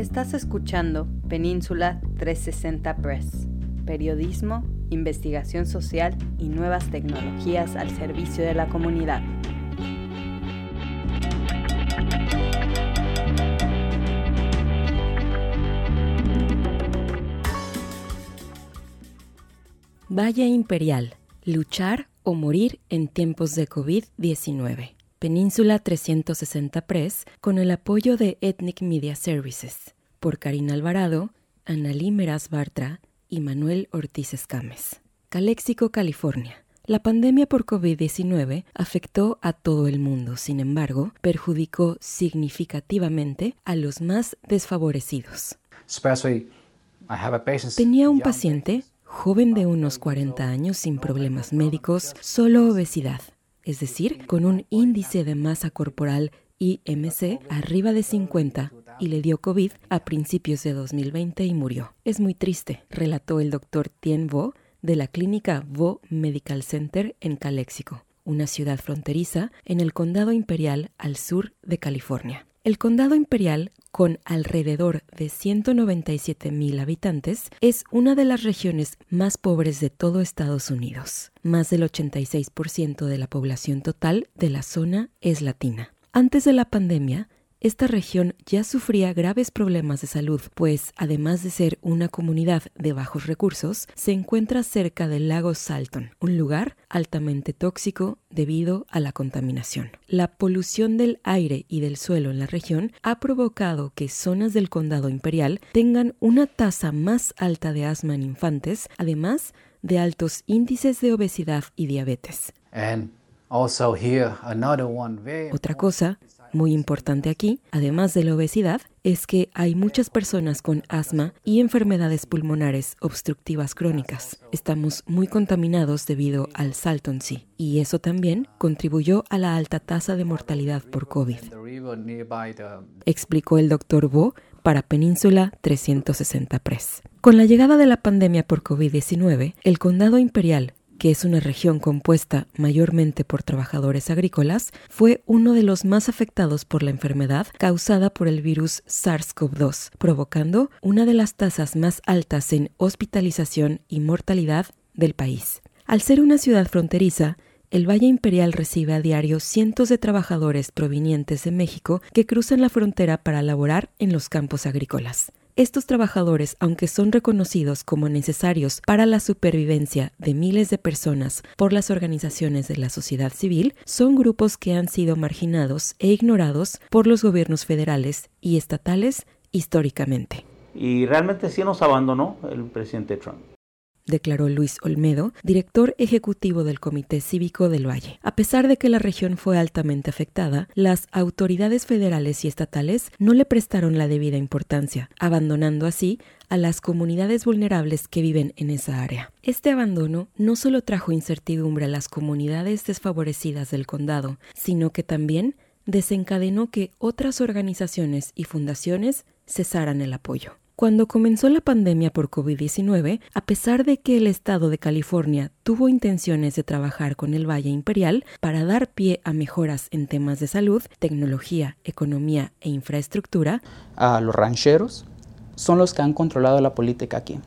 Estás escuchando Península 360 Press, periodismo, investigación social y nuevas tecnologías al servicio de la comunidad. Valle Imperial, luchar o morir en tiempos de COVID-19. Península 360 Press con el apoyo de Ethnic Media Services por Karina Alvarado, Analí Meraz Bartra y Manuel Ortiz Escames. Calexico, California. La pandemia por COVID-19 afectó a todo el mundo, sin embargo, perjudicó significativamente a los más desfavorecidos. Tenía un paciente joven de unos 40 años sin problemas médicos, solo obesidad es decir, con un índice de masa corporal IMC arriba de 50 y le dio COVID a principios de 2020 y murió. Es muy triste, relató el doctor Tien Vo de la clínica Vo Medical Center en Calexico, una ciudad fronteriza en el condado imperial al sur de California. El condado imperial, con alrededor de 197 mil habitantes, es una de las regiones más pobres de todo Estados Unidos. Más del 86% de la población total de la zona es latina. Antes de la pandemia, esta región ya sufría graves problemas de salud, pues además de ser una comunidad de bajos recursos, se encuentra cerca del lago Salton, un lugar altamente tóxico debido a la contaminación. La polución del aire y del suelo en la región ha provocado que zonas del condado imperial tengan una tasa más alta de asma en infantes, además de altos índices de obesidad y diabetes. Otra cosa muy importante aquí, además de la obesidad, es que hay muchas personas con asma y enfermedades pulmonares obstructivas crónicas. Estamos muy contaminados debido al Salton Sea y eso también contribuyó a la alta tasa de mortalidad por COVID. Explicó el doctor Bo para Península 360 Press. Con la llegada de la pandemia por COVID-19, el condado imperial que es una región compuesta mayormente por trabajadores agrícolas, fue uno de los más afectados por la enfermedad causada por el virus SARS-CoV-2, provocando una de las tasas más altas en hospitalización y mortalidad del país. Al ser una ciudad fronteriza, el Valle Imperial recibe a diario cientos de trabajadores provenientes de México que cruzan la frontera para laborar en los campos agrícolas. Estos trabajadores, aunque son reconocidos como necesarios para la supervivencia de miles de personas por las organizaciones de la sociedad civil, son grupos que han sido marginados e ignorados por los gobiernos federales y estatales históricamente. Y realmente sí nos abandonó el presidente Trump declaró Luis Olmedo, director ejecutivo del Comité Cívico del Valle. A pesar de que la región fue altamente afectada, las autoridades federales y estatales no le prestaron la debida importancia, abandonando así a las comunidades vulnerables que viven en esa área. Este abandono no solo trajo incertidumbre a las comunidades desfavorecidas del condado, sino que también desencadenó que otras organizaciones y fundaciones cesaran el apoyo. Cuando comenzó la pandemia por COVID-19, a pesar de que el estado de California tuvo intenciones de trabajar con el Valle Imperial para dar pie a mejoras en temas de salud, tecnología, economía e infraestructura, a los rancheros son los que han controlado la política aquí.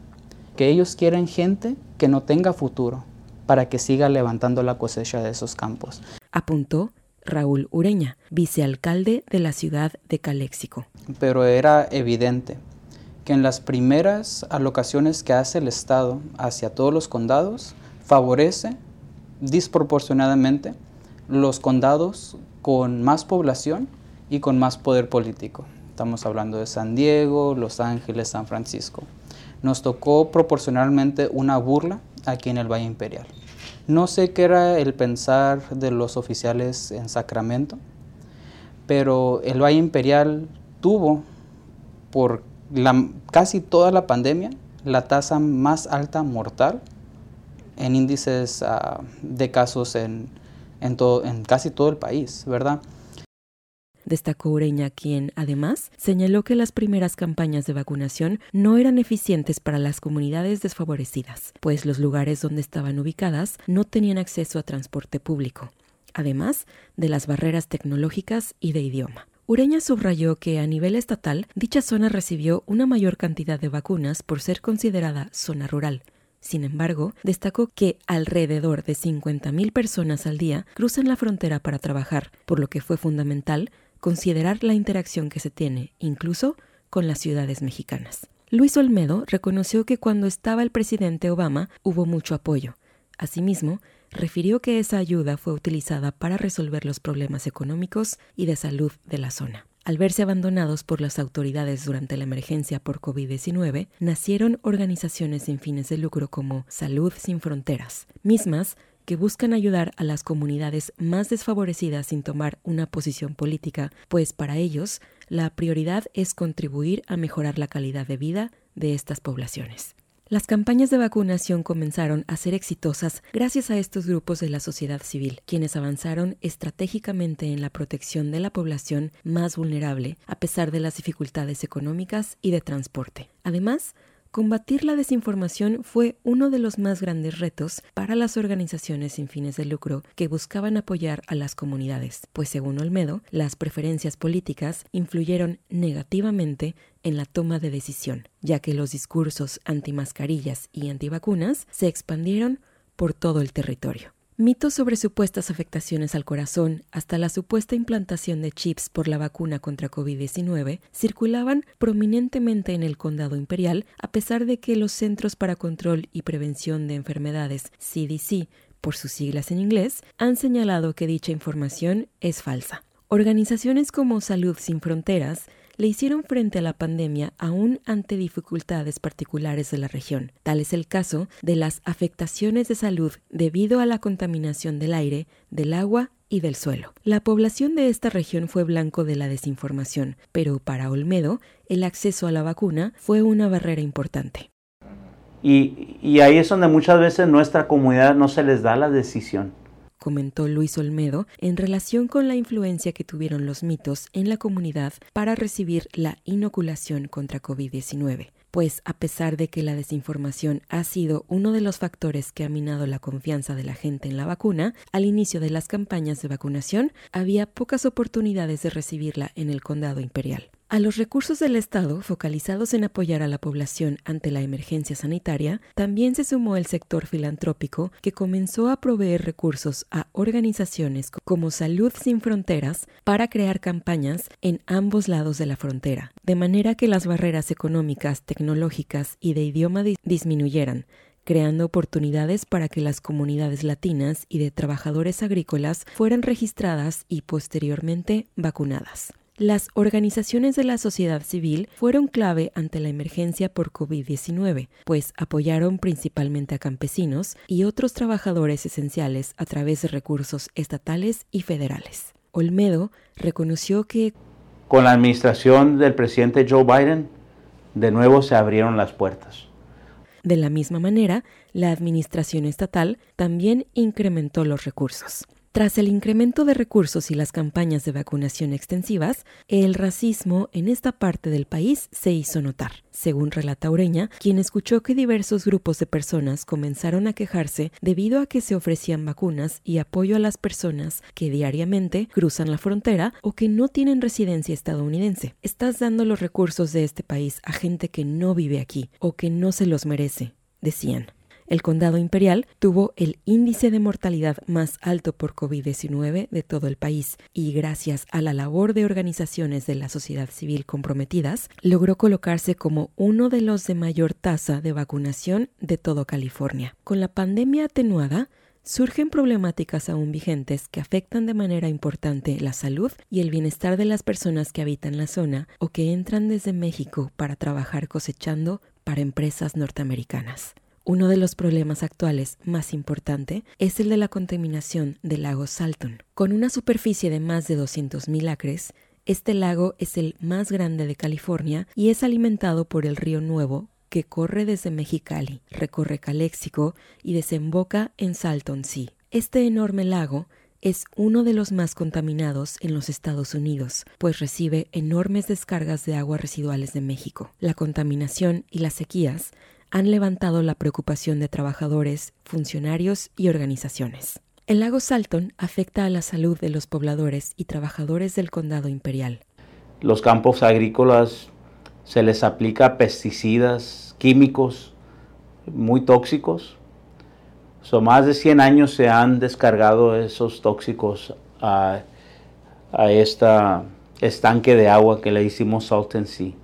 Que ellos quieren gente que no tenga futuro para que siga levantando la cosecha de esos campos. Apuntó Raúl Ureña, vicealcalde de la ciudad de Caléxico. Pero era evidente que en las primeras alocaciones que hace el Estado hacia todos los condados favorece disproporcionadamente los condados con más población y con más poder político. Estamos hablando de San Diego, Los Ángeles, San Francisco. Nos tocó proporcionalmente una burla aquí en el Valle Imperial. No sé qué era el pensar de los oficiales en Sacramento, pero el Valle Imperial tuvo por casi toda la pandemia, la tasa más alta mortal en índices ah, de casos en, casi todo el país, ¿verdad? Destacó Ureña, quien además señaló que las primeras campañas de vacunación no eran eficientes para las comunidades desfavorecidas, pues los lugares donde estaban ubicadas no tenían acceso a transporte público, además de las barreras tecnológicas y de idioma. Ureña subrayó que a nivel estatal dicha zona recibió una mayor cantidad de vacunas por ser considerada zona rural. Sin embargo, destacó que alrededor de 50.000 personas al día cruzan la frontera para trabajar, por lo que fue fundamental considerar la interacción que se tiene, incluso con las ciudades mexicanas. Luis Olmedo reconoció que cuando estaba el presidente Obama hubo mucho apoyo. Asimismo, refirió que esa ayuda fue utilizada para resolver los problemas económicos y de salud de la zona. Al verse abandonados por las autoridades durante la emergencia por COVID-19, nacieron organizaciones sin fines de lucro como Salud sin Fronteras, mismas que buscan ayudar a las comunidades más desfavorecidas sin tomar una posición política, pues para ellos la prioridad es contribuir a mejorar la calidad de vida de estas poblaciones. Las campañas de vacunación comenzaron a ser exitosas gracias a estos grupos de la sociedad civil, quienes avanzaron estratégicamente en la protección de la población más vulnerable, a pesar de las dificultades económicas y de transporte. Además, Combatir la desinformación fue uno de los más grandes retos para las organizaciones sin fines de lucro que buscaban apoyar a las comunidades, pues según Olmedo, las preferencias políticas influyeron negativamente en la toma de decisión, ya que los discursos antimascarillas y antivacunas se expandieron por todo el territorio. Mitos sobre supuestas afectaciones al corazón hasta la supuesta implantación de chips por la vacuna contra COVID-19 circulaban prominentemente en el condado imperial a pesar de que los Centros para Control y Prevención de Enfermedades CDC, por sus siglas en inglés, han señalado que dicha información es falsa. Organizaciones como Salud sin Fronteras le hicieron frente a la pandemia aún ante dificultades particulares de la región. Tal es el caso de las afectaciones de salud debido a la contaminación del aire, del agua y del suelo. La población de esta región fue blanco de la desinformación, pero para Olmedo el acceso a la vacuna fue una barrera importante. Y, y ahí es donde muchas veces nuestra comunidad no se les da la decisión comentó Luis Olmedo en relación con la influencia que tuvieron los mitos en la comunidad para recibir la inoculación contra COVID-19 pues a pesar de que la desinformación ha sido uno de los factores que ha minado la confianza de la gente en la vacuna, al inicio de las campañas de vacunación había pocas oportunidades de recibirla en el condado imperial. A los recursos del Estado focalizados en apoyar a la población ante la emergencia sanitaria, también se sumó el sector filantrópico que comenzó a proveer recursos a organizaciones como Salud sin Fronteras para crear campañas en ambos lados de la frontera, de manera que las barreras económicas, tecnológicas y de idioma disminuyeran, creando oportunidades para que las comunidades latinas y de trabajadores agrícolas fueran registradas y posteriormente vacunadas. Las organizaciones de la sociedad civil fueron clave ante la emergencia por COVID-19, pues apoyaron principalmente a campesinos y otros trabajadores esenciales a través de recursos estatales y federales. Olmedo reconoció que con la administración del presidente Joe Biden, de nuevo se abrieron las puertas. De la misma manera, la administración estatal también incrementó los recursos. Tras el incremento de recursos y las campañas de vacunación extensivas, el racismo en esta parte del país se hizo notar, según relata Ureña, quien escuchó que diversos grupos de personas comenzaron a quejarse debido a que se ofrecían vacunas y apoyo a las personas que diariamente cruzan la frontera o que no tienen residencia estadounidense. Estás dando los recursos de este país a gente que no vive aquí o que no se los merece, decían. El condado imperial tuvo el índice de mortalidad más alto por COVID-19 de todo el país y gracias a la labor de organizaciones de la sociedad civil comprometidas, logró colocarse como uno de los de mayor tasa de vacunación de todo California. Con la pandemia atenuada, surgen problemáticas aún vigentes que afectan de manera importante la salud y el bienestar de las personas que habitan la zona o que entran desde México para trabajar cosechando para empresas norteamericanas. Uno de los problemas actuales más importante es el de la contaminación del lago Salton. Con una superficie de más de 200.000 acres, este lago es el más grande de California y es alimentado por el río Nuevo que corre desde Mexicali, recorre Calexico y desemboca en Salton Sea. Este enorme lago es uno de los más contaminados en los Estados Unidos, pues recibe enormes descargas de aguas residuales de México. La contaminación y las sequías han levantado la preocupación de trabajadores, funcionarios y organizaciones. El lago Salton afecta a la salud de los pobladores y trabajadores del condado imperial. los campos agrícolas se les aplica pesticidas químicos muy tóxicos. Son más de 100 años se han descargado esos tóxicos a, a este estanque de agua que le hicimos Salton Sea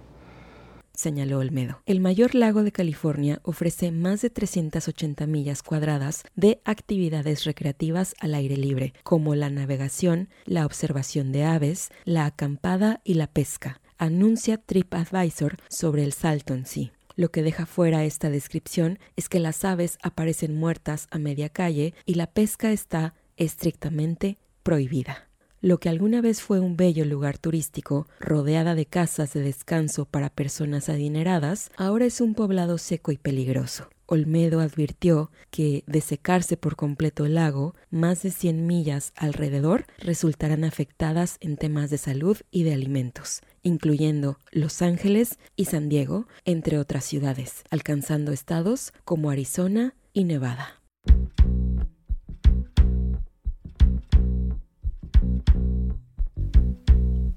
señaló Olmedo. El mayor lago de California ofrece más de 380 millas cuadradas de actividades recreativas al aire libre, como la navegación, la observación de aves, la acampada y la pesca, anuncia TripAdvisor sobre el Salton Sea. Lo que deja fuera esta descripción es que las aves aparecen muertas a media calle y la pesca está estrictamente prohibida. Lo que alguna vez fue un bello lugar turístico, rodeada de casas de descanso para personas adineradas, ahora es un poblado seco y peligroso. Olmedo advirtió que de secarse por completo el lago, más de 100 millas alrededor resultarán afectadas en temas de salud y de alimentos, incluyendo Los Ángeles y San Diego, entre otras ciudades, alcanzando estados como Arizona y Nevada.